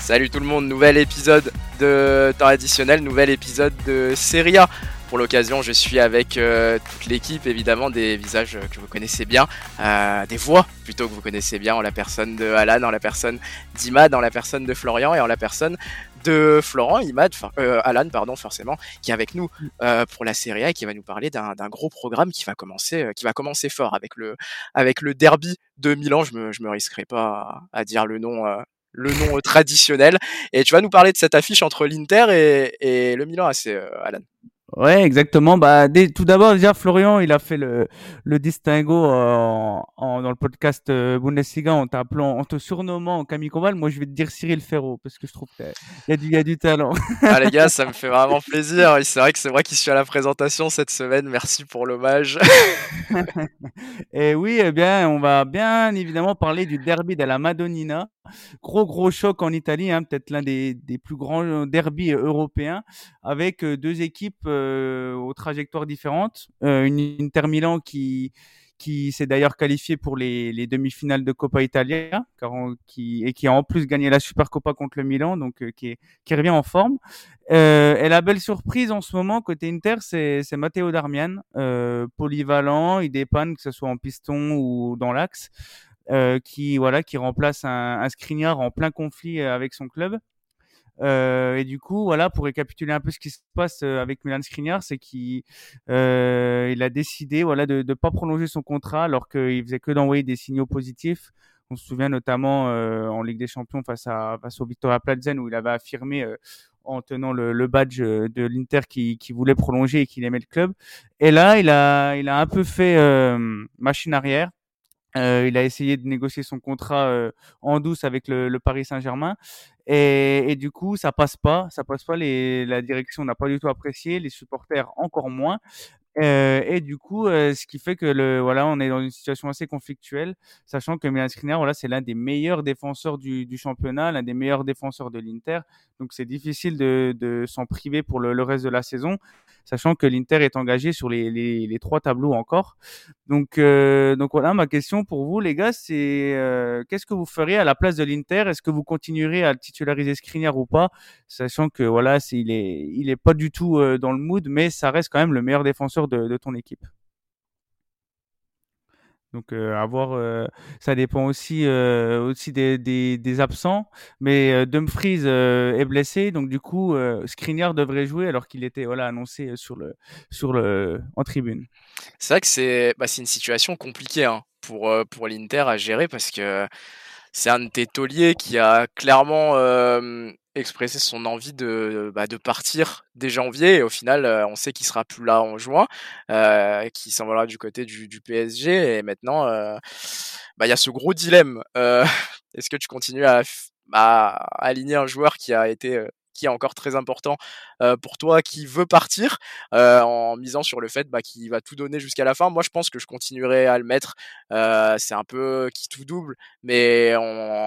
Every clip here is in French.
Salut tout le monde, nouvel épisode de temps additionnel, nouvel épisode de Serie A. Pour l'occasion, je suis avec euh, toute l'équipe, évidemment, des visages que vous connaissez bien, euh, des voix plutôt que vous connaissez bien, en la personne de Alan, en la personne d'Imad, en la personne de Florian et en la personne de Florent, Imad, euh, Alan, pardon, forcément, qui est avec nous pour la Serie A et qui va nous parler d'un gros programme qui va commencer, qui va commencer fort avec le, derby de Milan. Je me, me risquerai pas à dire le nom le nom euh, traditionnel. Et tu vas nous parler de cette affiche entre l'Inter et, et le Milan AC, euh, Alan. Ouais, exactement. Bah, tout d'abord, déjà, Florian, il a fait le, le distinguo euh, en, dans le podcast Bundesliga en t'appelant, en te surnommant Camille Combal. Moi, je vais te dire Cyril Ferro parce que je trouve qu'il y, a du, y a du talent. Ah, les gars, ça me fait vraiment plaisir. C'est vrai que c'est vrai qu'il suis à la présentation cette semaine. Merci pour l'hommage. Et oui, eh bien, on va bien évidemment parler du derby de la Madonnina. Gros, gros choc en Italie, hein, peut-être l'un des, des plus grands derbys européens avec euh, deux équipes euh, aux trajectoires différentes. Euh, une Inter Milan qui qui s'est d'ailleurs qualifiée pour les, les demi-finales de Coppa Italia, car qui, et qui a en plus gagné la Supercoppa contre le Milan, donc euh, qui, qui revient en forme. Euh, et la belle surprise en ce moment côté Inter, c'est, Matteo Darmian, euh, polyvalent, il dépanne que ce soit en piston ou dans l'axe, euh, qui voilà, qui remplace un, un Skriniar en plein conflit avec son club. Euh, et du coup, voilà, pour récapituler un peu ce qui se passe euh, avec Milan Skriniar, c'est qu'il euh, il a décidé, voilà, de ne pas prolonger son contrat alors qu'il faisait que d'envoyer des signaux positifs. On se souvient notamment euh, en Ligue des Champions face à face au Victoria Plzen où il avait affirmé euh, en tenant le, le badge de l'Inter qui, qui, voulait prolonger et qu'il aimait le club. Et là, il a il a un peu fait machine arrière. Euh, il a essayé de négocier son contrat euh, en douce avec le, le Paris Saint-Germain et, et, du coup ça passe pas, ça passe pas. Les, la direction n'a pas du tout apprécié, les supporters encore moins. Euh, et du coup, euh, ce qui fait que le voilà, on est dans une situation assez conflictuelle, sachant que Milan Skriniar, voilà, c'est l'un des meilleurs défenseurs du, du championnat, l'un des meilleurs défenseurs de l'Inter. Donc c'est difficile de, de s'en priver pour le, le, reste de la saison, sachant que l'Inter est engagé sur les, trois tableaux encore. Donc euh, donc voilà, ma question pour vous, les gars, c'est euh, qu'est-ce que vous feriez à la place de l'Inter? Est-ce que vous continuerez à titulariser Skriniar ou pas, sachant que voilà, il est il est pas du tout euh, dans le mood, mais ça reste quand même le meilleur défenseur de ton équipe. Donc euh, à voir, euh, ça dépend aussi aussi des, des, des, absents. Mais Dumfries est blessé, donc du coup Skriniar devrait jouer alors qu'il était voilà annoncé sur le sur le en tribune. C'est vrai que c'est bah, une situation compliquée hein, pour pour l'Inter à gérer parce que c'est un de tes tauliers qui a clairement expressé son envie de, bah, de partir dès janvier et au final euh, on sait qu'il sera plus là en juin, euh, qu'il s'envolera du côté du, PSG et maintenant euh, bah, il y a ce gros dilemme. Euh, Est-ce que tu continues à, à, aligner un joueur qui a été qui est encore très important euh, pour toi, qui veut partir, euh, en misant sur le fait bah, qu'il va tout donner jusqu'à la fin. Moi, je pense que je continuerai à le mettre. Euh, c'est un peu qui tout double, mais en,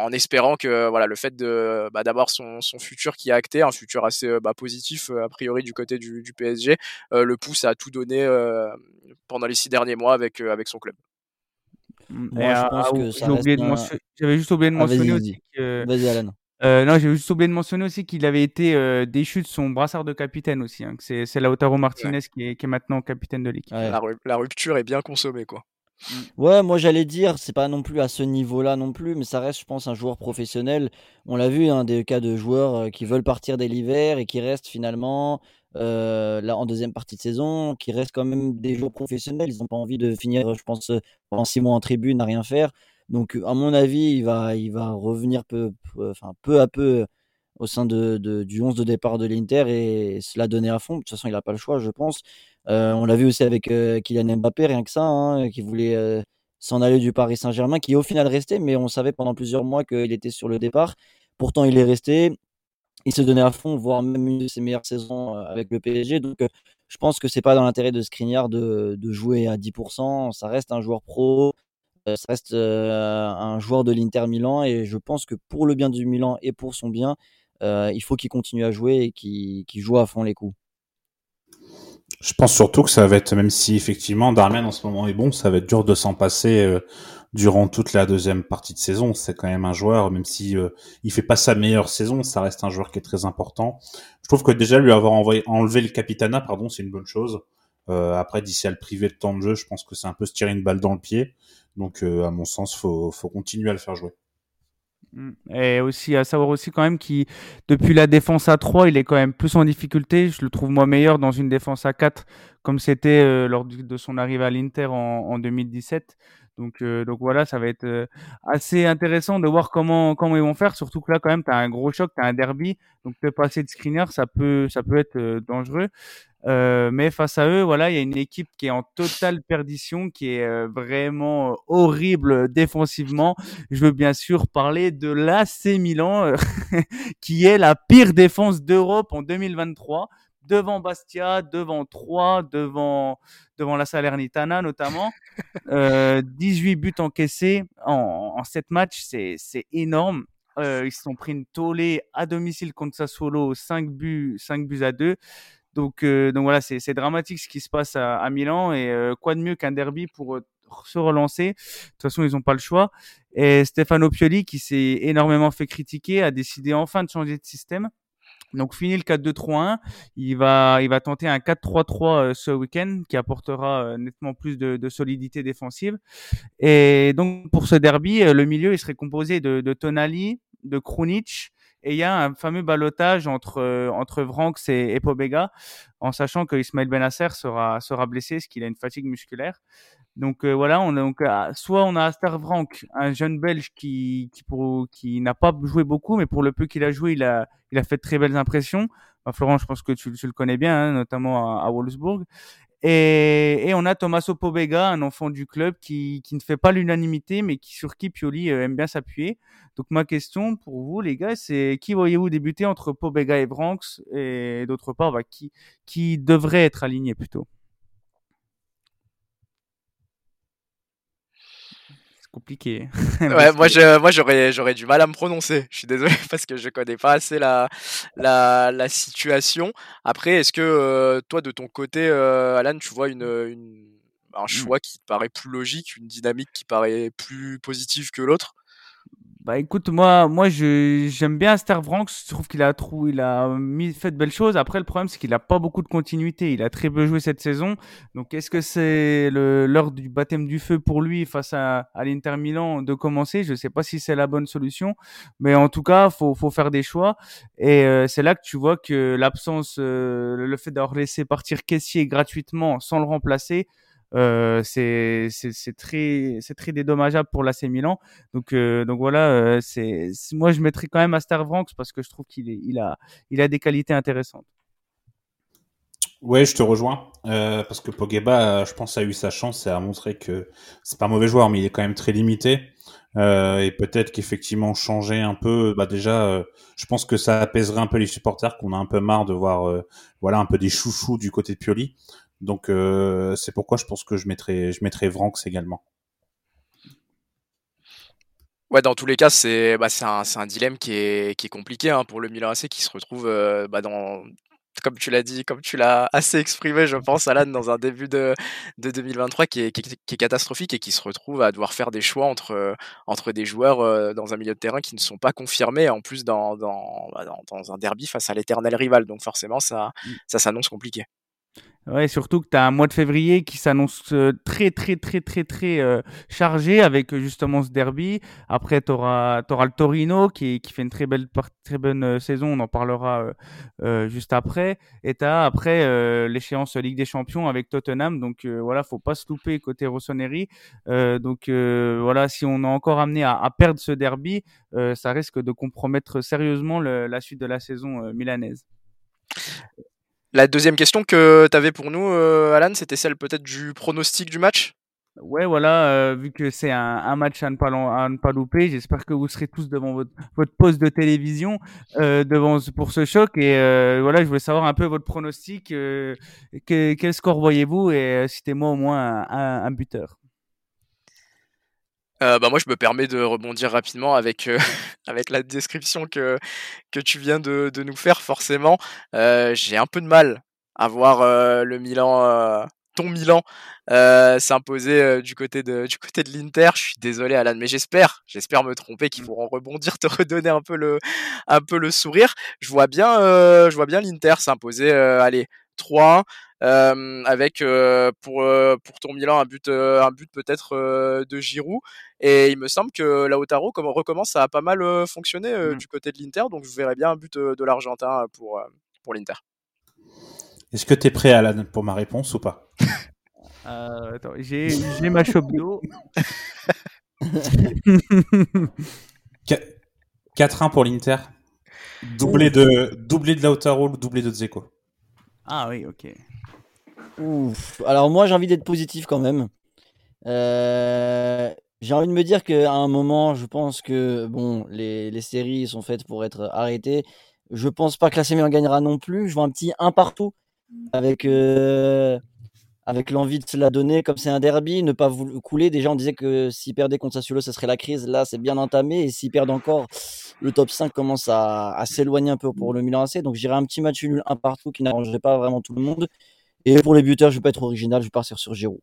en, espérant que voilà le fait de bah, d'avoir son, son futur qui est acté, un futur assez bah, positif a priori du côté du, du PSG, le pousse à tout donner pendant les six derniers mois avec avec son club. Moi, je pense que J'avais juste oublié de ah, mentionner aussi que. Vas-y, Alan. Euh, non, j'ai juste oublié de mentionner aussi qu'il avait été euh, déchu de son brassard de capitaine aussi. Hein, c'est, c'est Lautaro Martinez ouais. qui, est, qui, est, maintenant capitaine de l'équipe. Ouais. La, la, rupture est bien consommée, quoi. Ouais, moi j'allais dire, c'est pas non plus à ce niveau-là non plus, mais ça reste, je pense, un joueur professionnel. On l'a vu, hein, des cas de joueurs euh, qui veulent partir dès l'hiver et qui restent finalement euh, là en deuxième partie de saison, qui restent quand même des joueurs professionnels. Ils n'ont pas envie de finir, je pense, pendant six mois en tribune à rien faire. Donc, à mon avis, il va, il va revenir peu, enfin, peu à peu au sein de, du 11 de départ de l'Inter et se la donner à fond. De toute façon, il n'a pas le choix, je pense. On l'a vu aussi avec Kylian Mbappé, rien que ça, hein, qui voulait s'en aller du Paris Saint-Germain, qui au final resté, mais on savait pendant plusieurs mois qu'il était sur le départ. Pourtant, il est resté. Il se donnait à fond, voire même une de ses meilleures saisons avec le PSG. Donc, je pense que c'est pas dans l'intérêt de Skriniar de, de jouer à 10%. Ça reste un joueur pro ça reste euh, un joueur de l'Inter Milan et je pense que pour le bien du Milan et pour son bien, euh, il faut qu'il continue à jouer et qu'il qu joue à fond les coups. Je pense surtout que ça va être, même si effectivement Darmian en ce moment est bon, ça va être dur de s'en passer euh, durant toute la deuxième partie de saison. C'est quand même un joueur, même si euh, il fait pas sa meilleure saison, ça reste un joueur qui est très important. Je trouve que déjà lui avoir enlevé le capitana, pardon, c'est une bonne chose. Euh, après, d'ici à le priver de temps de jeu, je pense que c'est un peu se tirer une balle dans le pied. Donc, euh, à mon sens, faut, faut continuer à le faire jouer. Mm. Et aussi à savoir aussi quand même qu'il depuis la défense à 3, il est quand même plus en difficulté. Je le trouve moi meilleur dans une défense à 4 comme c'était euh, lors de son arrivée à l'Inter en, en 2017. Donc, euh, donc voilà, ça va être euh, assez intéressant de voir comment comment ils vont faire. Surtout que là, quand même, tu as un gros choc, tu as un derby, donc te passer de screener, ça peut ça peut être euh, dangereux. mais face à eux, voilà, il y a une équipe qui est en totale perdition, qui est vraiment horrible défensivement. Je veux bien sûr parler de l'AC Milan, qui est la pire défense d'Europe en 2023 devant Bastia, devant Troyes, devant, devant la Salernitana notamment. Euh, 18 buts encaissés en, en 7 matchs, c'est, c'est énorme. Euh, ils se sont pris une tollée à domicile contre Sassuolo, 5 buts, 5 buts à 2. Donc, euh, donc voilà, c'est, c'est dramatique ce qui se passe à, à Milan. Et euh, quoi de mieux qu'un derby pour euh, se relancer? De toute façon, ils n'ont pas le choix. Et Stefano Pioli, qui s'est énormément fait critiquer, a décidé enfin de changer de système. Donc fini le 4-2-3-1, il va il va tenter un 4-3-3 euh, ce week-end qui apportera euh, nettement plus de, de, solidité défensive. Et donc pour ce derby, euh, le milieu il serait composé de, de Tonali, de Krunic et il y a un fameux balotage entre entre Vranks et, et Pobega, en sachant que Ismaël Benasser sera sera blessé, ce qu'il a une fatigue musculaire. Donc euh, voilà, on a donc soit on a Astar Vrank, un jeune Belge qui qui qui n'a pas joué beaucoup, mais pour le peu qu'il a joué, il a il a fait de très belles impressions. Bah, Florent, je pense que tu, tu le connais bien, hein, notamment à, à Wolfsburg. Et, et, on a Tommaso Pobega, un enfant du club qui, qui ne fait pas l'unanimité, mais qui sur qui Pioli euh, aime bien s'appuyer. Donc ma question pour vous, les gars, c'est qui voyez-vous débuter entre Pobega et Branks, et d'autre part, bah, qui qui devrait être aligné plutôt? Compliqué. ouais, moi, je, moi j'aurais, j'aurais du mal à me prononcer. Je suis désolé parce que je connais pas assez la, la, la situation. Après, est-ce que euh, toi, de ton côté, euh, Alan, tu vois une, une, un mmh. choix qui te paraît plus logique, une dynamique qui paraît plus positive que l'autre? Bah écoute, moi, moi je j'aime bien Aster Vranks. Je trouve qu'il a trou, il a mis fait de belles choses. Après, le problème c'est qu'il a pas beaucoup de continuité. Il a très peu joué cette saison. Donc, est-ce que c'est l'heure du baptême du feu pour lui face à, à l'Inter Milan de commencer? Je sais pas si c'est la bonne solution, mais en tout cas, faut faut faire des choix. Et euh, c'est là que tu vois que l'absence, euh, le fait d'avoir laissé partir Caissier gratuitement sans le remplacer, euh, c'est très dédommageable pour l'AC Milan. Donc euh, voilà, euh, c'est moi je mettrais quand même Aster Vranks parce que je trouve qu'il il a des qualités intéressantes. Ouais, je te rejoins parce que Pogba, je pense, a eu sa chance et a montré que c'est pas un mauvais joueur, mais il est quand même très limité. Et peut-être qu'effectivement changer un peu, bah déjà, je pense que ça apaiserait un peu les supporters qu'on a un peu marre de voir, voilà, un peu des chouchous du côté de Pioli. Donc euh, c'est pourquoi je pense que je mettrai, je mettrai Vranks également. Ouais, dans tous les cas, c'est bah, un, un, dilemme qui est, qui est compliqué hein, pour le Milan AC qui se retrouve euh, bah, dans, comme tu l'as dit, comme tu l'as assez exprimé, je pense, Alan, dans un début de, de 2023 qui est, qui, qui est, catastrophique et qui se retrouve à devoir faire des choix entre, entre des joueurs euh, dans un milieu de terrain qui ne sont pas confirmés, en plus dans, dans, bah, dans, dans un derby face à l'éternel rival. Donc forcément, ça, ça s'annonce compliqué. Ouais, surtout que tu as un mois de février qui s'annonce euh, très, très, très, très, très euh, chargé avec euh, justement ce derby. Après, tu auras, le Torino qui, qui fait une très belle, très bonne saison. On en parlera juste après. Et tu as après l'échéance Ligue des Champions avec Tottenham. Donc voilà, faut pas se louper côté Rossoneri. donc voilà, si on est encore amené à, à perdre ce derby, ça risque de compromettre sérieusement le, la suite de la saison milanaise. La deuxième question que tu avais pour nous, euh, Alan, c'était celle peut-être du pronostic du match? Ouais, voilà, euh, vu que c'est un, match à ne pas, louper, j'espère que vous serez tous devant votre, poste de télévision euh, devant pour ce choc. Et voilà, je voulais savoir un peu votre pronostic. Que, quel score voyez-vous? Et citez-moi au moins un buteur. Euh, bah moi, je me permets de rebondir rapidement avec, euh, avec la description que, que tu viens de, de nous faire. Forcément, euh, j'ai un peu de mal à voir le Milan ton Milan s'imposer du côté de du côté de l'Inter. Je suis désolé Alan, mais j'espère, j'espère me tromper qu'ils pourront rebondir, te redonner un peu le un peu le sourire. Je vois bien je vois bien l'Inter s'imposer allez 3 avec pour pour ton Milan un but un but peut-être de Giroud et il me semble que Lautaro recommence à pas mal fonctionner mmh. du côté de l'Inter donc je verrais bien un but de l'Argentin pour pour l'Inter. Est-ce que tu es prêt Alan pour ma réponse ou pas? Euh, attends, j'ai ma chope d'eau. 4-1 pour l'Inter. Doublé de, doublé de Lautaro, doublé de Dzeko. Ah oui, ok. Alors moi j'ai envie d'être positif quand même. Euh, j'ai envie de me dire qu'à un moment, je pense que bon, les, les, séries sont faites pour être arrêtées. Je pense pas que la Milan gagnera non plus. Je vois un petit un partout avec euh, avec l'envie de se la donner. Comme c'est un derby, ne pas couler. Déjà, on disait que s'ils perdaient contre Sassuolo, ça serait la crise. Là, c'est bien entamé. Et s'ils perdent encore, le top 5 commence à, s'éloigner un peu pour le Milan AC. Donc j'irai un petit match nul, un partout qui n'arrangerait pas vraiment tout le monde. Et pour les buteurs, je vais pas être original, je vais partir sur Giroud.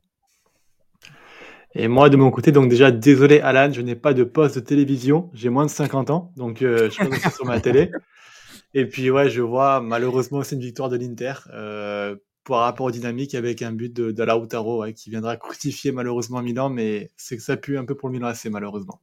Et moi, de mon côté, donc déjà, désolé Alan, je n'ai pas de poste de télévision. J'ai moins de 50 ans, donc euh, je suis sur ma télé. Et puis ouais, je vois malheureusement c'est une victoire de l'Inter euh, par rapport aux dynamiques avec un but de, de qui viendra crucifier malheureusement Milan, mais c'est que ça pue un peu pour le Milan assez malheureusement.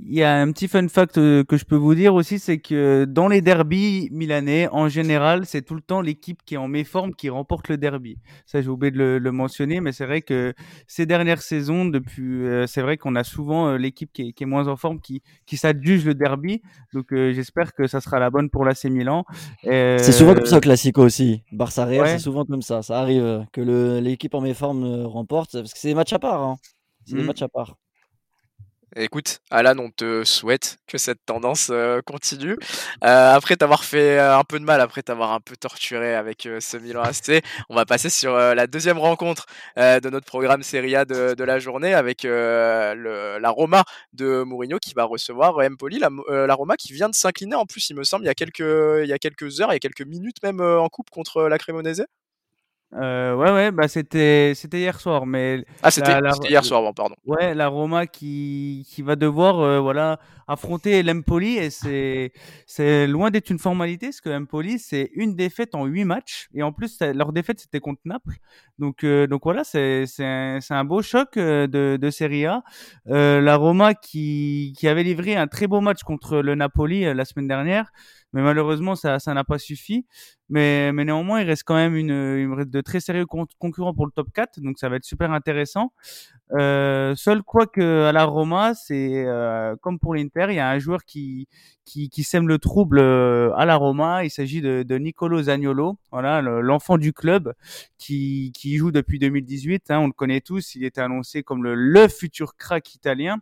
Il y a un petit fun fact euh, que je peux vous dire aussi, c'est que dans les derbies milanais, en général, c'est tout le temps l'équipe qui est en méforme qui remporte le derby. Ça, j'ai oublié de le, mentionner, mais c'est vrai que ces dernières saisons, depuis, euh, c'est vrai qu'on a souvent euh, l'équipe qui, est moins en forme qui, qui s'adjuge le derby. Donc, j'espère que ça sera la bonne pour l'AC Milan. C'est souvent comme ça, Classico aussi. Barça Real, c'est souvent comme ça. Ça arrive que l'équipe en méforme remporte, parce que c'est des matchs à part. Hein. C'est des mmh. matchs à part. Écoute, Alan, on te souhaite que cette tendance euh, continue. Euh, après t'avoir fait euh, un peu de mal, après t'avoir un peu torturé avec ce Milan AC, on va passer sur la deuxième rencontre de notre programme Serie A de, la journée avec la Roma de Mourinho qui va recevoir Empoli. La, la Roma qui vient de s'incliner en plus, il me semble, il y a quelques, heures, il y a quelques minutes même en coupe contre la Cremonese. Euh, ouais, ouais, bah c'était c'était hier soir, mais ah c'était hier soir, bon, pardon. Ouais, la Roma qui qui va devoir euh, voilà affronter l'Empoli et c'est c'est loin d'être une formalité parce que l'Empoli c'est une défaite en huit matchs et en plus leur défaite c'était contre Naples, donc euh, donc voilà c'est c'est un, un beau choc euh, de de Serie A. la Roma qui qui avait livré un très beau match contre le Napoli la semaine dernière mais malheureusement ça ça n'a pas suffi. Mais néanmoins il reste quand même une, une de très sérieux concurrents pour le top 4 donc ça va être super intéressant euh, seul quoi que à la Roma c'est euh, comme pour l'Inter il y a un joueur qui qui, qui sème le trouble euh, à la Roma il s'agit de, de Nicolo Zagnolo voilà l'enfant du club qui qui joue depuis 2018 hein, on le connaît tous il était annoncé comme le, le futur crack italien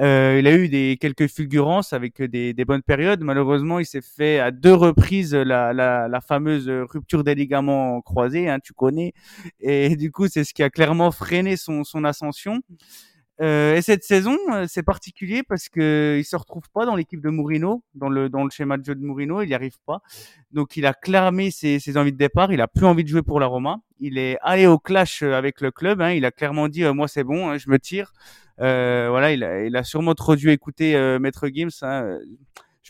euh, il a eu des quelques fulgurances avec des, des bonnes périodes. Malheureusement, il s'est fait à deux reprises la, la, la fameuse rupture des ligaments croisés, hein, tu connais. Et du coup, c'est ce qui a clairement freiné son, son ascension. Euh, et cette saison, euh, c'est particulier parce que il se retrouve pas dans l'équipe de Mourinho, dans le dans le schéma de jeu de Mourinho, il n'y arrive pas. Donc il a clamé ses, ses envies de départ, il a plus envie de jouer pour la Roma. Il est allé au clash avec le club, hein, il a clairement dit moi c'est bon, hein, je me tire. Euh, voilà, il a, il a sûrement trop dû écouter euh, Maître Gims. Hein.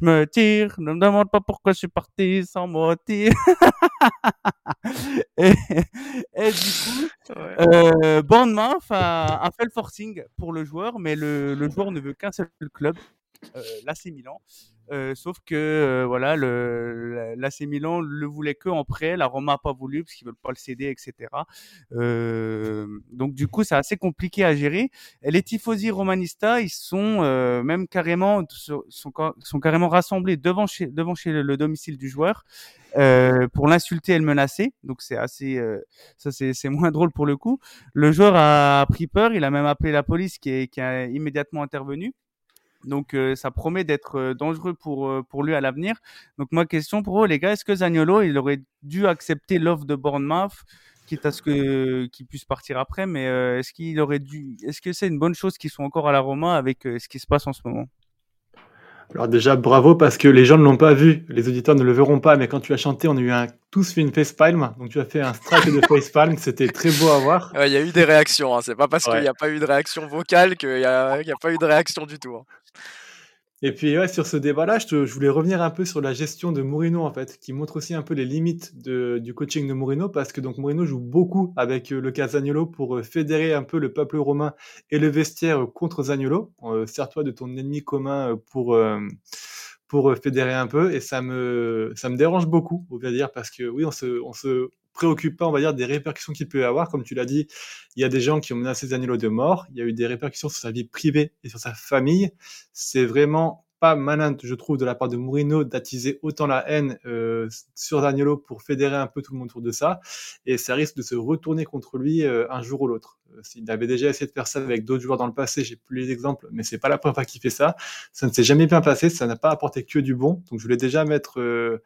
Je me tire, ne me demande pas pourquoi je suis parti sans motif. et, et, du coup, euh, Bournemouth a, a, fait le forcing pour le joueur, mais le, le joueur ne veut qu'un seul club, euh, l'AC Milan. Euh, sauf que euh, voilà, l'AC Milan le voulait que en prêt, la Roma a pas voulu parce qu'ils veulent pas le céder, etc. Euh, donc du coup, c'est assez compliqué à gérer. Les tifosi romanista, ils sont même carrément sont, sont carrément rassemblés devant chez devant chez le, domicile du joueur pour l'insulter et le menacer. Donc c'est assez ça c'est c'est moins drôle pour le coup. Le joueur a pris peur, il a même appelé la police qui est qui a immédiatement intervenu. Donc euh, ça promet d'être euh, dangereux pour euh, pour lui à l'avenir. Donc moi question pour eux les gars, est-ce que Zagnolo il aurait dû accepter l'offre de Bournemouth quitte à ce que qu'il puisse partir après mais est-ce qu'il aurait dû est-ce que c'est une bonne chose qu'ils soient encore à la Roma avec ce qui se passe en ce moment? Alors déjà, bravo parce que les gens ne l'ont pas vu, les auditeurs ne le verront pas, mais quand tu as chanté, on a eu un, tous fait une facepalm, donc tu as fait un strike de facepalm, c'était très beau à voir. Il y a eu des réactions, hein. c'est pas parce qu'il n'y a pas eu de réaction vocale qu'il n'y a, a, pas eu de réaction du tout. Hein. Et puis ouais, sur ce débat-là, je, je, voulais revenir un peu sur la gestion de Mourinho en fait, qui montre aussi un peu les limites de, du coaching de Mourinho, parce que donc Mourinho joue beaucoup avec euh, le cas Zagnolo pour euh, fédérer un peu le peuple romain et le vestiaire contre Zagnolo. Euh, Sers-toi de ton ennemi commun euh, pour euh, pour fédérer un peu, et ça me ça me dérange beaucoup, on va dire, parce que oui, on se on se préoccupe pas, on va dire, des répercussions qu'il peut y avoir. Comme tu l'as dit, il y a des gens qui ont menacé Danilo de mort. Il y a eu des répercussions sur sa vie privée et sur sa famille. C'est vraiment pas malin, je trouve, de la part de Mourinho d'attiser autant la haine euh, sur Danilo pour fédérer un peu tout le monde autour de ça. Et ça risque de se retourner contre lui euh, un jour ou l'autre. Euh, il avait déjà essayé de faire ça avec d'autres joueurs dans le passé, j'ai plus les exemples, mais c'est pas la première fois qu'il fait ça. Ça ne s'est jamais bien passé, ça n'a pas apporté que du bon. Donc je voulais déjà mettre euh,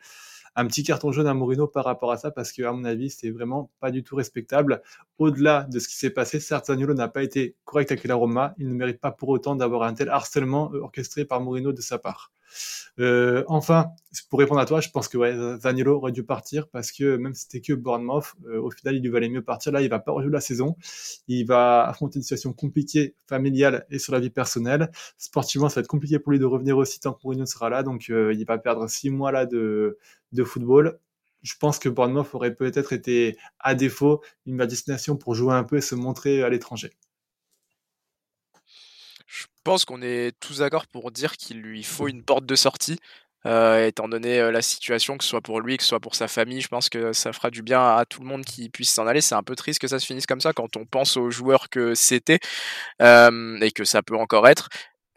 un petit carton jaune à Mourinho par rapport à ça parce que à mon avis c'est vraiment pas du tout respectable. Au-delà de ce qui s'est passé certes n'a pas été correct avec la Roma. Il ne mérite pas pour autant d'avoir un tel harcèlement orchestré par Mourinho de sa part euh, enfin, pour répondre à toi, je pense que ouais, aurait dû partir parce que même si c'était que Bournemouth, euh, au final, il lui valait mieux partir. Là, il va pas rejouer la saison. Il va affronter une situation compliquée, familiale et sur la vie personnelle. Sportivement, ça va être compliqué pour lui de revenir aussi tant que Mourinho sera là. Donc, euh, il va perdre six mois là de, de football je pense que Bournemouth aurait peut-être été, à défaut, une destination pour jouer un peu et se montrer à l'étranger. Je pense qu'on est tous d'accord pour dire qu'il lui faut une porte de sortie. Euh, étant donné euh, la situation, que ce soit pour lui, que ce soit pour sa famille, je pense que ça fera du bien à tout le monde qui puisse s'en aller. C'est un peu triste que ça se finisse comme ça quand on pense aux joueurs que c'était euh, et que ça peut encore être.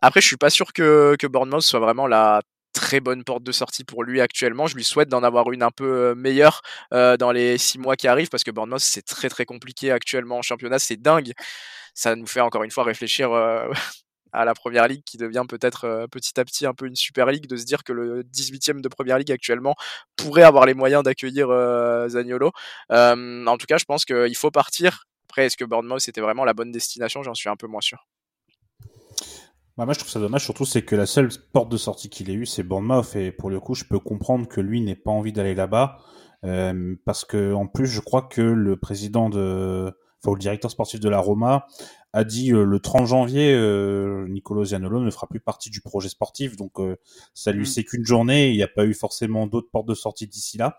Après, je suis pas sûr que, que Bournemouth soit vraiment la très bonne porte de sortie pour lui actuellement. Je lui souhaite d'en avoir une un peu meilleure euh, dans les six mois qui arrivent parce que Bournemouth c'est très très compliqué actuellement en championnat, c'est dingue. Ça nous fait encore une fois réfléchir euh, à la première ligue qui devient peut-être euh, petit à petit un peu une super ligue, de se dire que le 18e de première ligue actuellement pourrait avoir les moyens d'accueillir Zagnolo. en tout cas, je pense qu'il faut partir. Après, est-ce que Bournemouth c'était vraiment la bonne destination? J'en suis un peu moins sûr. Bah moi, je trouve ça dommage, surtout, c'est que la seule porte de sortie qu'il ait eue, c'est Bournemouth, et pour le coup, je peux comprendre que lui n'ait pas envie d'aller là-bas, euh, parce que, en plus, je crois que le président de, le directeur sportif de la Roma a dit euh, le 30 janvier, euh, Nicolo Zianolo ne fera plus partie du projet sportif, donc euh, ça lui c'est qu'une journée, il n'y a pas eu forcément d'autres portes de sortie d'ici là.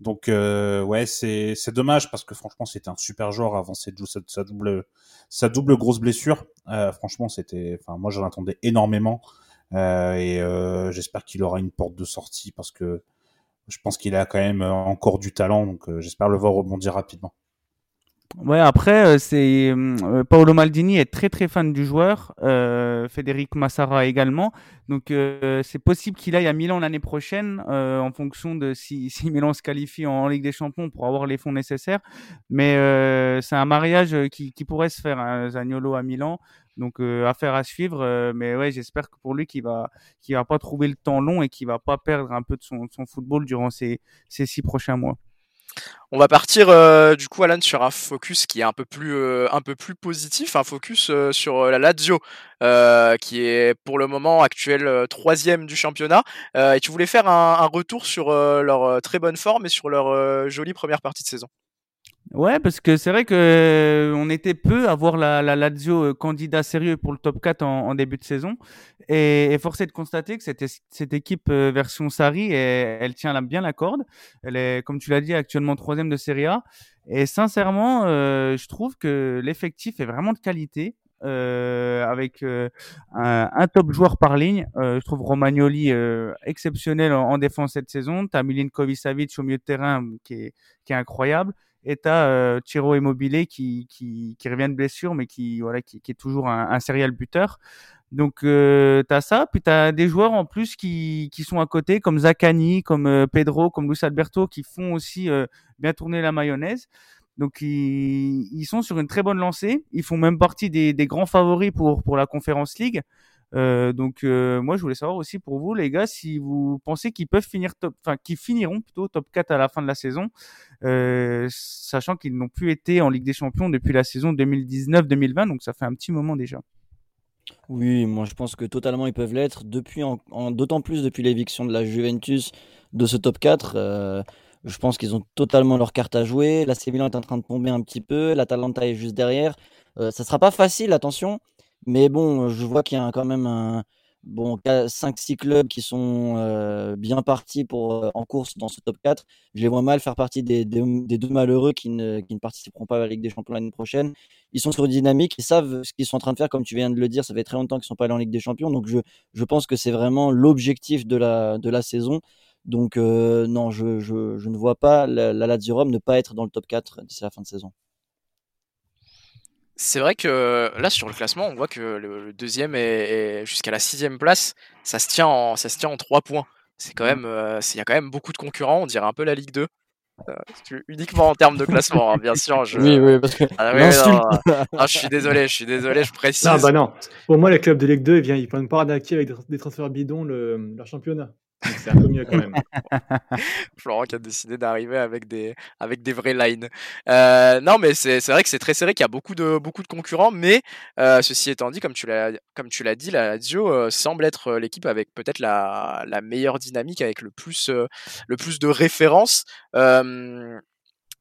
Donc euh, ouais, c'est c'est dommage parce que franchement c'était un super joueur avant cette sa, sa double sa double grosse blessure. Euh, franchement c'était, enfin moi j'en attendais énormément euh, et euh, j'espère qu'il aura une porte de sortie parce que je pense qu'il a quand même encore du talent donc euh, j'espère le voir rebondir rapidement. Ouais, après, euh, c'est euh, Paolo Maldini est très très fan du joueur, euh, Frédéric Massara également. Donc euh, c'est possible qu'il aille à Milan l'année prochaine euh, en fonction de si, si Milan se qualifie en, en, Ligue des Champions pour avoir les fonds nécessaires. Mais euh, c'est un mariage qui, qui, pourrait se faire, hein, Zagnolo à Milan. Donc affaire à suivre. mais ouais, j'espère que pour lui qu'il va qu'il va pas trouver le temps long et qu'il va pas perdre un peu de son, de son football durant ces, ces six prochains mois. On va partir euh, du coup Alan sur un focus qui est un peu plus euh, positif, un focus euh, sur la Lazio qui est pour le moment actuel troisième du championnat. et tu voulais faire un retour sur leur très bonne forme et sur leur jolie première partie de saison. Ouais, parce que c'est vrai que euh, on était peu à voir la, la Lazio euh, candidat sérieux pour le top 4 en, en début de saison. Et, et force de constater que cette, cette équipe euh, version Sari, elle, elle tient bien la corde. Elle est, comme tu l'as dit, actuellement troisième de Serie A. Et sincèrement, euh, je trouve que l'effectif est vraiment de qualité. Euh, avec euh, un, un, top joueur par ligne. Euh, je trouve Romagnoli exceptionnel en, en, défense cette saison. T'as Milinkovic Savic au milieu de terrain qui est, qui est incroyable et tu as euh, Chiro Immobilier qui, qui, revient de blessure, mais qui, voilà, qui, est toujours un, un serial buteur. Donc, euh, tu as ça. Puis, tu as des joueurs en plus qui, qui sont à côté, comme Zakani, comme euh, Pedro, comme Luis Alberto, qui font aussi euh, bien tourner la mayonnaise. Donc, ils, ils, sont sur une très bonne lancée. Ils font même partie des, des grands favoris pour, pour la Conference League. Euh, donc euh, moi je voulais savoir aussi pour vous les gars si vous pensez qu'ils peuvent finir top, enfin qu'ils finiront plutôt top 4 à la fin de la saison, euh, sachant qu'ils n'ont plus été en Ligue des Champions depuis la saison 2019-2020, donc ça fait un petit moment déjà. Oui, moi je pense que totalement ils peuvent l'être. Depuis, d'autant plus depuis l'éviction de la Juventus de ce top 4, euh, je pense qu'ils ont totalement leur carte à jouer. La Milan est en train de tomber un petit peu, la Talenta est juste derrière. Ça sera pas facile, attention, mais bon, je vois qu'il y a quand même un, bon, 5-6 clubs qui sont bien partis pour, en course dans ce top 4. Je les vois mal faire partie des, deux malheureux qui ne, ne, participeront pas à la Ligue des Champions l'année prochaine. Ils sont sur dynamique, ils savent ce qu'ils sont en train de faire, comme tu viens de le dire, ça fait très longtemps qu'ils sont pas allés en Ligue des Champions, donc je, pense que c'est vraiment l'objectif de la, de la saison. Donc non, je, je, je, ne vois pas la, la Lazio Rome ne pas être dans le top 4 d'ici la fin de saison. C'est vrai que là sur le classement, on voit que le, deuxième est, jusqu'à la sixième place, ça se tient en ça se tient en trois points. C'est quand mmh. même, euh, il y a quand même beaucoup de concurrents. On dirait un peu la Ligue 2. Euh, uniquement en termes de classement, hein, bien sûr. Je... Oui, oui, parce que. Ah, je suis désolé, je suis désolé, je précise. Non, bah non. Pour moi, les clubs de Ligue 2, ils, ils prennent pas d'acquis avec des transferts bidons le, leur championnat. C'est un peu mieux quand même. Florent qui a décidé d'arriver avec des, avec des vrais lines. Euh, non, mais c'est vrai que c'est très serré, qu'il y a beaucoup de, beaucoup de concurrents, mais euh, ceci étant dit, comme tu l'as dit, la Lazio euh, semble être l'équipe avec peut-être la, la meilleure dynamique, avec le plus, le plus de références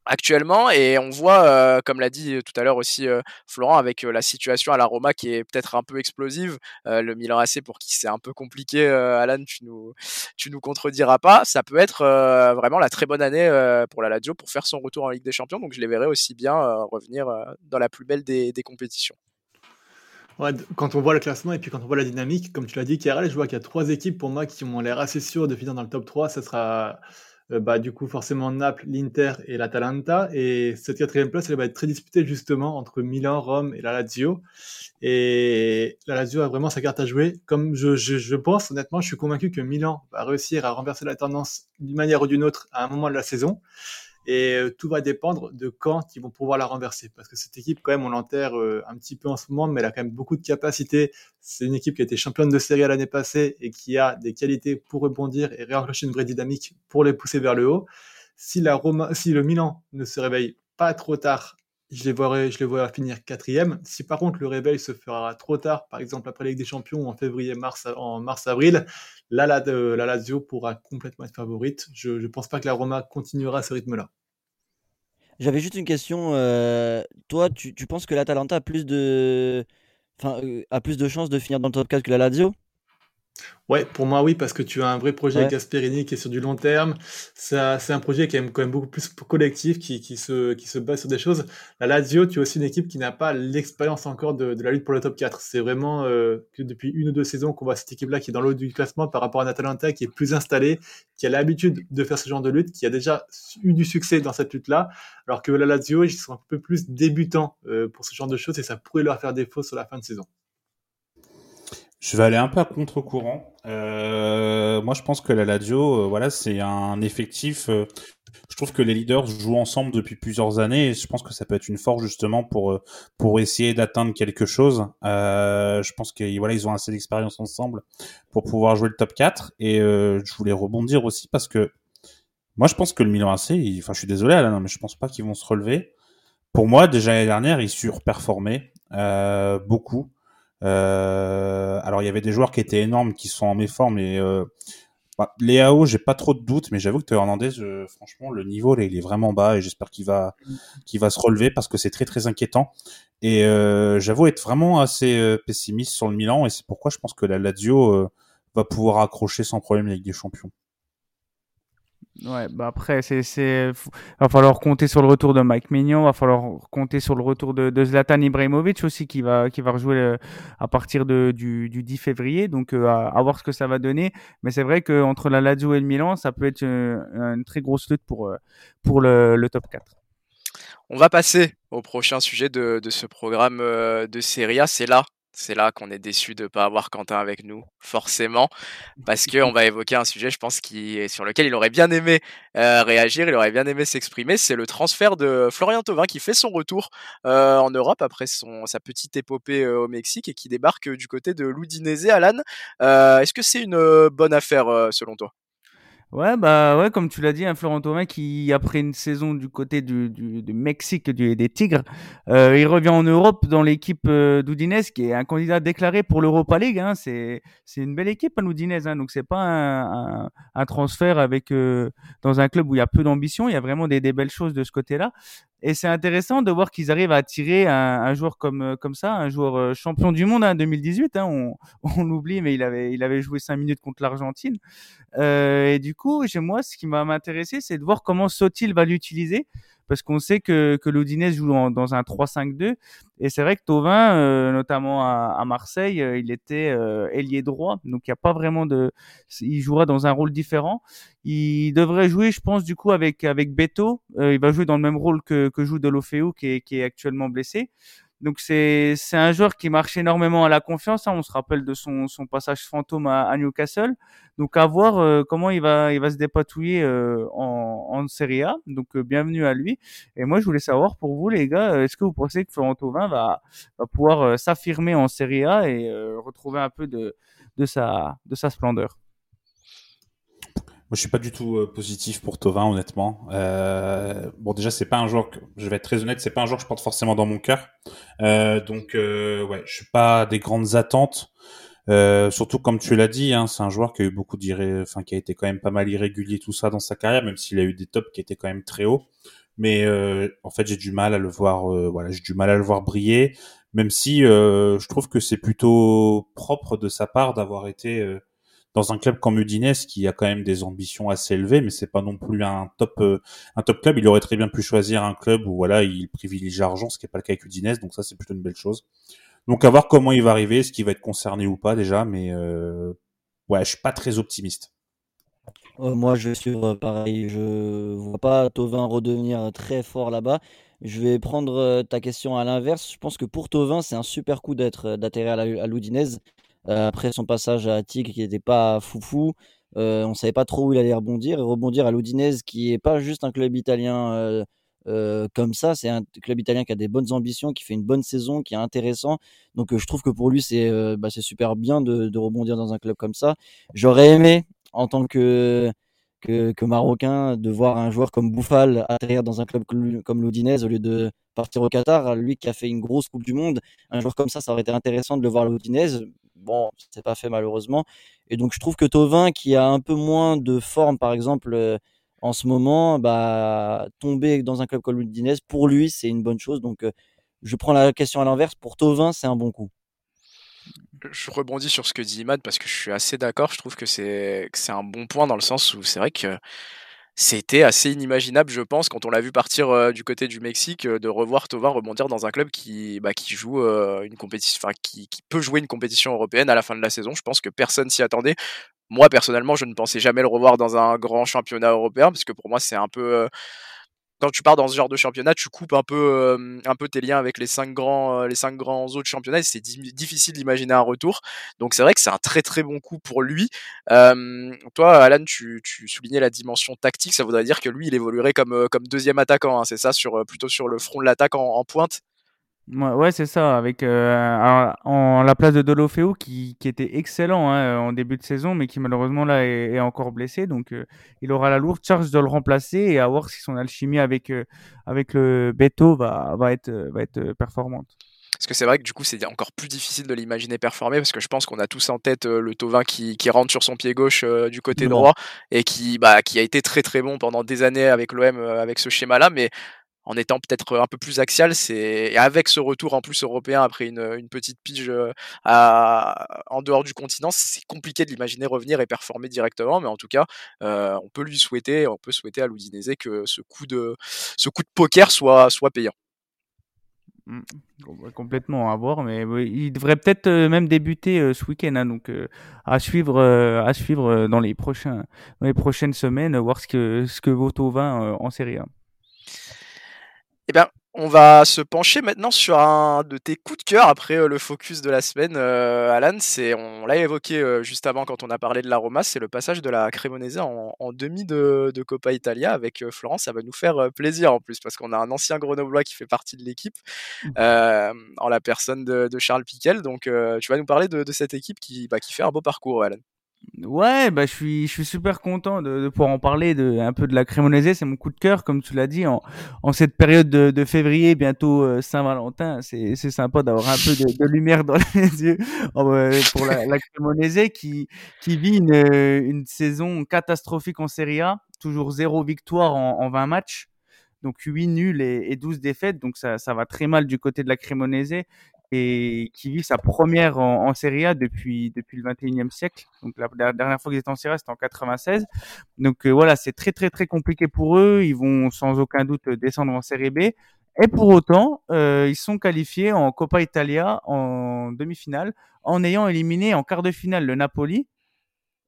actuellement et on voit comme l'a dit tout à l'heure aussi Florent avec la situation à la Roma qui est peut-être un peu explosive le Milan AC pour qui c'est un peu compliqué Alan tu nous tu nous contrediras pas ça peut être vraiment la très bonne année pour la Lazio pour faire son retour en Ligue des Champions donc je les verrai aussi bien revenir dans la plus belle des, compétitions Ouais, quand on voit le classement et puis quand on voit la dynamique, comme tu l'as dit, KRL, je vois qu'il y a trois équipes pour moi qui ont l'air assez sûres de finir dans le top 3. Ça sera bah, du coup forcément Naples, l'Inter et l'Atalanta. Et cette quatrième place, elle va être très disputée justement entre Milan, Rome et la Lazio. Et la Lazio a vraiment sa carte à jouer. Comme je, je, je pense, honnêtement, je suis convaincu que Milan va réussir à renverser la tendance d'une manière ou d'une autre à un moment de la saison. Et euh, tout va dépendre de quand ils vont pouvoir la renverser. Parce que cette équipe, quand même, on l'enterre euh, un petit peu en ce moment, mais elle a quand même beaucoup de capacités. C'est une équipe qui a été championne de série l'année passée et qui a des qualités pour rebondir et réenclencher une vraie dynamique pour les pousser vers le haut. Si, la Roma, si le Milan ne se réveille pas trop tard je les vois je les finir quatrième. Si par contre le réveil se fera trop tard, par exemple après la Ligue des Champions en février, mars, en mars-avril, là la, la, Lazio pourra complètement être favorite. Je ne pense pas que la Roma continuera à ce rythme-là. J'avais juste une question. Euh, toi, tu, tu, penses que l'Atalanta a plus de, enfin, euh, a plus de chances de finir dans le top 4 que la Lazio? Ouais, pour moi, oui, parce que tu as un vrai projet avec Gasperini qui est sur du long terme. C'est un projet qui est quand même beaucoup plus collectif, qui, qui, se, qui se base sur des choses. La Lazio, tu as aussi une équipe qui n'a pas l'expérience encore de, de, la lutte pour le top 4. C'est vraiment euh, que depuis une ou deux saisons qu'on voit cette équipe-là qui est dans l'eau du classement par rapport à Atalanta, qui est plus installée, qui a l'habitude de faire ce genre de lutte, qui a déjà eu du succès dans cette lutte-là. Alors que la Lazio, ils sont un peu plus débutants euh, pour ce genre de choses et ça pourrait leur faire défaut sur la fin de saison. Je vais aller un peu à contre-courant. Euh, moi, je pense que la Lazio, euh, voilà, c'est un effectif. Euh, je trouve que les leaders jouent ensemble depuis plusieurs années je pense que ça peut être une force justement pour pour essayer d'atteindre quelque chose. je pense que voilà, ils ont assez d'expérience ensemble pour pouvoir jouer le top 4 et je voulais rebondir aussi parce que moi, je pense que le Milan AC, enfin, je suis désolé Alain, mais je pense pas qu'ils vont se relever. Pour moi, déjà l'année dernière, ils surperformaient beaucoup. Euh, alors il y avait des joueurs qui étaient énormes, qui sont en méforme, mais euh, bah, Léao, j'ai pas trop de doutes, mais j'avoue que Théo Hernandez, franchement, le niveau là, il est vraiment bas et j'espère qu'il va, qu'il va se relever parce que c'est très très inquiétant. Et euh, j'avoue être vraiment assez pessimiste sur le Milan et c'est pourquoi je pense que la Lazio va pouvoir accrocher sans problème avec des champions. Ouais, bah après, c'est, c'est, va falloir compter sur le retour de Mike Mignon, va falloir compter sur le retour de, Zlatan Ibrahimovic aussi qui va, qui va rejouer euh, à partir de, du, du 10 février. Donc, euh, à, voir ce que ça va donner. Mais c'est vrai qu'entre la Lazio et le Milan, ça peut être une, une très grosse lutte pour, euh, pour le, le top 4. On va passer au prochain sujet de, de ce programme de Serie A. C'est là c'est là qu'on est déçu de ne pas avoir Quentin avec nous, forcément, parce qu'on va évoquer un sujet, je pense, qui sur lequel il aurait bien aimé euh, réagir, il aurait bien aimé s'exprimer. C'est le transfert de Florian Thauvin qui fait son retour euh, en Europe après son, sa petite épopée euh, au Mexique et qui débarque du côté de l'Udinese. Alan, est-ce que c'est une bonne affaire selon toi? Ouais, bah ouais, comme tu l'as dit, un Florent Thauvin qui, après une saison du côté du, du, du Mexique du, des Tigres, euh, il revient en Europe dans l'équipe euh, d'Oudinez, qui est un candidat déclaré pour l'Europa League. Hein. C'est, c'est une belle équipe, hein, Oudinez. Hein. Donc c'est pas un, un, un, transfert avec euh, dans un club où il y a peu d'ambition. Il y a vraiment des, des belles choses de ce côté-là. Et c'est intéressant de voir qu'ils arrivent à attirer un, un, joueur comme comme ça, un joueur euh, champion du monde en hein, 2018. Hein, on, on l'oublie, mais il avait il avait joué cinq minutes contre l'Argentine. Euh, et du coup, chez moi, ce qui va m'intéresser, c'est de voir comment Sotil va l'utiliser parce qu'on sait que, que l'Odinez joue dans, dans un 3-5-2 et c'est vrai que Tovin, euh, notamment à, à Marseille, euh, il était euh, ailier droit, donc il n'y a pas vraiment de, il jouera dans un rôle différent. Il devrait jouer, je pense, du coup avec avec Beto. Euh, il va jouer dans le même rôle que, que joue Delofeu, qui est, qui est actuellement blessé. Donc c'est c'est un joueur qui marche énormément à la confiance. Hein. On se rappelle de son son passage fantôme à, à Newcastle. Donc à voir euh, comment il va il va se dépatouiller euh, en en Serie A. Donc euh, bienvenue à lui. Et moi je voulais savoir pour vous les gars, est-ce que vous pensez que Florent Thauvin va va pouvoir s'affirmer en Serie A et retrouver un peu de de sa de sa splendeur? Moi, je suis pas du tout euh, positif pour Tovin, honnêtement. Euh, bon, déjà, c'est pas un joueur que, je vais être très honnête, c'est pas un joueur que je porte forcément dans mon cœur. Euh, donc, euh, ouais, je suis pas des grandes attentes. Euh, surtout comme tu l'as dit, hein, c'est un joueur qui a eu beaucoup enfin qui a été quand même pas mal irrégulier tout ça dans sa carrière, même s'il a eu des tops qui étaient quand même très hauts. Mais euh, en fait, j'ai du mal à le voir, voilà, j'ai du mal à le voir briller, même si je trouve que c'est plutôt propre de sa part d'avoir été dans un club comme Udinese qui a quand même des ambitions assez élevées, mais c'est pas non plus un top euh, un top club. Il aurait très bien pu choisir un club où voilà il privilégie l'argent, ce qui est pas le cas avec Udinese, donc ça c'est plutôt une belle chose. Donc à voir comment il va arriver, est-ce qu'il va être concerné ou pas déjà, mais euh, ouais, je suis pas très optimiste. Euh, moi, je suis pareil. Je vois pas Tovin redevenir très fort là-bas. Je vais prendre ta question à l'inverse. Je pense que pour Tovin, c'est un super coup d'être d'atterrir à l'Udinese. Euh, après son passage à Tigre qui n'était pas foufou, euh, on savait pas trop où il allait rebondir et rebondir à l'Udinese qui est pas juste un club italien euh, comme ça, c'est un club italien qui a des bonnes ambitions, qui fait une bonne saison, qui est intéressant. Donc je trouve que pour lui c'est bah, super bien de, rebondir dans un club comme ça. J'aurais aimé en tant que, que, que marocain de voir un joueur comme Bouffal atterrir dans un club comme l'Udinese au lieu de partir au Qatar. Lui qui a fait une grosse Coupe du Monde, un joueur comme ça, ça aurait été intéressant de le voir à l'Udinese bon, c'est pas fait malheureusement. Et donc je trouve que Tovin, qui a un peu moins de forme, par exemple, euh, en ce moment, bah, tomber dans un club comme l'Udinese, pour lui, c'est une bonne chose. Donc euh, je prends la question à l'inverse. Pour Tovin, c'est un bon coup. Je rebondis sur ce que dit Imad parce que je suis assez d'accord. Je trouve que c'est c'est un bon point dans le sens où c'est vrai que c'était assez inimaginable, je pense, quand on l'a vu partir euh, du côté du Mexique, euh, de revoir Tovin rebondir dans un club qui, bah, joue euh, une compétition, enfin qui, qui, peut jouer une compétition européenne à la fin de la saison. Je pense que personne s'y attendait. Moi personnellement, je ne pensais jamais le revoir dans un grand championnat européen parce que pour moi c'est un peu quand tu pars dans ce genre de championnat, tu coupes un peu, euh, tes liens avec les cinq grands, euh, les cinq grands autres championnats. Et c'est difficile d'imaginer un retour. Donc c'est vrai que c'est un très très bon coup pour lui. Euh, toi, Alan, tu, soulignais la dimension tactique. Ça voudrait dire que lui, il évoluerait comme, deuxième attaquant. Hein, c'est ça, sur plutôt sur le front de l'attaque en, pointe? Ouais, c'est ça, avec euh, en la place de Dolofeo qui, qui était excellent hein, en début de saison, mais qui malheureusement là est, est encore blessé. Donc euh, il aura la lourde charge de le remplacer et à voir si son alchimie avec, euh, avec le Beto va, va, être, va être performante. Parce que c'est vrai que du coup c'est encore plus difficile de l'imaginer performer parce que je pense qu'on a tous en tête le Tovin qui, qui rentre sur son pied gauche du côté droit et qui, bah, qui a été très très bon pendant des années avec l'OM avec ce schéma là mais en étant peut-être un peu plus axial. C'est avec ce retour en plus européen après une, une petite pige euh, à... en dehors du continent, c'est compliqué de l'imaginer revenir et performer directement. Mais en tout cas, euh, on peut lui souhaiter, on peut souhaiter à l'Udinese que ce coup de ce coup de poker soit soit payant. Mmh. Complètement à voir, mais il devrait peut-être euh, même débuter euh, ce week-end, hein, donc euh, à suivre, à suivre dans les prochains, dans les prochaines semaines, voir ce que ce que vaut Tovin en Série A. Eh bien, on va se pencher maintenant sur un de tes coups de cœur après euh, le focus de la semaine, euh, Alan. C'est, on l'a évoqué euh, juste avant quand on a parlé de la Roma, c'est le passage de la Cremonese en, en demi de, de, Coppa Italia avec Florence. Ça va nous faire plaisir en plus parce qu'on a un ancien Grenoblois qui fait partie de l'équipe mmh. en la personne de, de Charles Piquel. Donc, tu vas nous parler de, de cette équipe qui, bah, qui fait un beau parcours, Alan. Ouais, bah je suis, je suis super content de, de pouvoir en parler de un peu de la Cremonese. C'est mon coup de cœur, comme tu l'as dit, en, en cette période de, février, bientôt euh, Saint-Valentin. C'est, c'est sympa d'avoir un peu de, lumière dans les yeux oh, pour la, la qui, qui vit une, une saison catastrophique en Serie A. Toujours zéro victoire en, en 20 matchs. Donc 8 nuls et, et 12 défaites. Donc ça, ça va très mal du côté de la Cremonese et qui vit sa première en, en Serie A depuis depuis le 21e siècle. Donc la, dernière fois qu'ils étaient en Serie A, c'était en 96. Donc euh, voilà, c'est très très très compliqué pour eux. Ils vont sans aucun doute descendre en Serie B. Et pour autant, euh, ils sont qualifiés en Coppa Italia en demi-finale en ayant éliminé en quart de finale le Napoli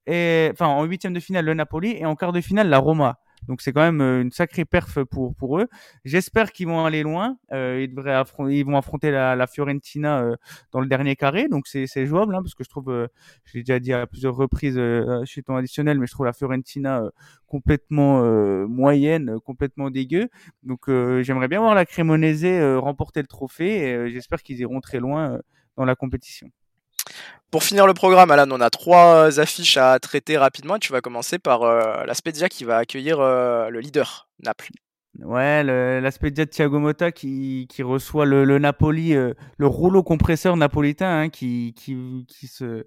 et enfin en huitième de finale le Napoli et en quart de finale la Roma. Donc c'est quand même euh, une sacrée perf pour pour eux. J'espère qu'ils vont aller loin. Euh, ils devraient affronter, ils vont affronter la, la Fiorentina euh, dans le dernier carré, donc c'est c'est jouable hein, parce que je trouve, euh, je l'ai déjà dit à plusieurs reprises euh, chez ton additionnel, mais je trouve la Fiorentina euh, complètement moyenne, complètement dégueu. Donc j'aimerais bien voir la Cremonese remporter le trophée. J'espère qu'ils iront très loin dans la compétition. Pour finir le programme, Alan, on a trois affiches à traiter rapidement. Tu vas commencer par euh, la qui va accueillir euh, le leader, Naples. Ouais, la de Thiago Motta qui, qui reçoit le, Napoli, euh, le rouleau compresseur napolitain hein, qui, qui, qui, se,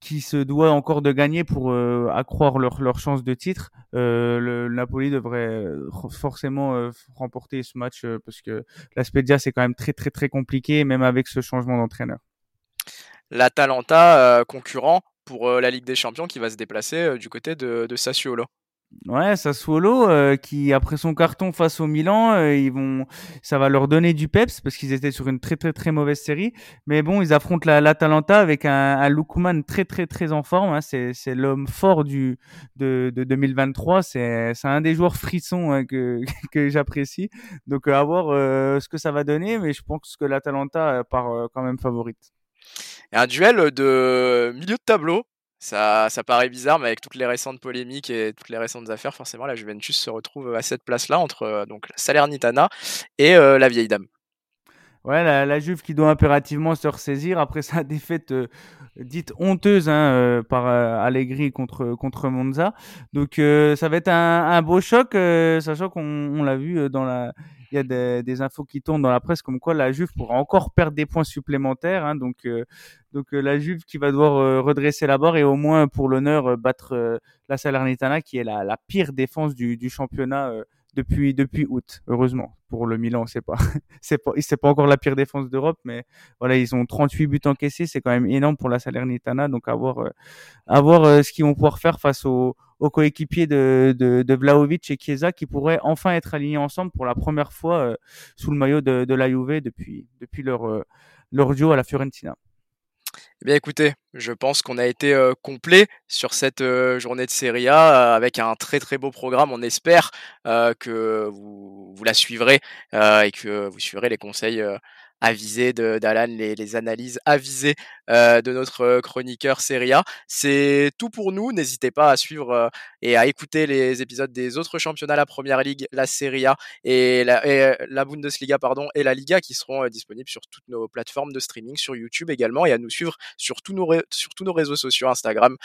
qui se doit encore de gagner pour euh, accroître leur, leur chance de titre. Le, Napoli devrait forcément remporter ce match parce que la c'est quand même très très très compliqué, même avec ce changement d'entraîneur l'Atalanta, euh, concurrent pour euh, la Ligue des Champions, qui va se déplacer euh, du côté de, Sassuolo. Ouais, Sassuolo qui après son carton face au Milan, ils vont, ça va leur donner du peps parce qu'ils étaient sur une très très très mauvaise série. Mais bon, ils affrontent la l'Atalanta avec un, un très très très en forme. Hein. C'est l'homme fort du de, de 2023. C'est c'est un des joueurs frissons hein, que que j'apprécie. Donc à voir ce que ça va donner, mais je pense que l'Atalanta part quand même favorite. Et un duel de milieu de tableau. Ça, ça paraît bizarre, mais avec toutes les récentes polémiques et toutes les récentes affaires, forcément, la Juventus se retrouve à cette place-là entre euh, donc la Salernitana et euh, la vieille dame. Ouais, la, la, Juve qui doit impérativement se ressaisir après sa défaite euh, dite honteuse hein, par euh, Allegri contre contre Monza. Donc ça va être un, beau choc, sachant qu'on on, l'a vu dans la il y a des, infos qui tournent dans la presse comme quoi la Juve pourra encore perdre des points supplémentaires. Hein, donc, euh, euh, la Juve qui va devoir euh, redresser la barre et au moins pour l'honneur battre la Salernitana qui est la, pire défense du championnat depuis depuis août. Heureusement pour le Milan, c'est pas c'est pas c'est pas encore la pire défense d'Europe, mais voilà ils ont 38 buts encaissés, c'est quand même énorme pour la Salernitana. Donc à voir à voir ce qu'ils vont pouvoir faire face aux coéquipiers de, de, de Vlaovic et Chiesa qui pourraient enfin être alignés ensemble pour la première fois euh, sous le maillot de, de la Juve depuis, depuis leur, euh, leur duo à la Fiorentina. Eh bien écoutez, je pense qu'on a été euh, complet sur cette euh, journée de Serie A euh, avec un très très beau programme. On espère que vous, vous la suivrez et que vous suivrez les conseils avisés d'Alan, les, les, analyses avisées euh, de notre chroniqueur Serie A. C'est tout pour nous. N'hésitez pas à suivre euh, et à écouter les épisodes des autres championnats, la Première Ligue, la Serie A et la, et la Bundesliga pardon, et la Liga qui seront euh, disponibles sur toutes nos plateformes de streaming, sur YouTube également, et à nous suivre sur tous nos, sur tous nos réseaux sociaux, Instagram,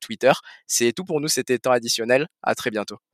Twitter. C'est tout pour nous. C'était temps additionnel. À très bientôt.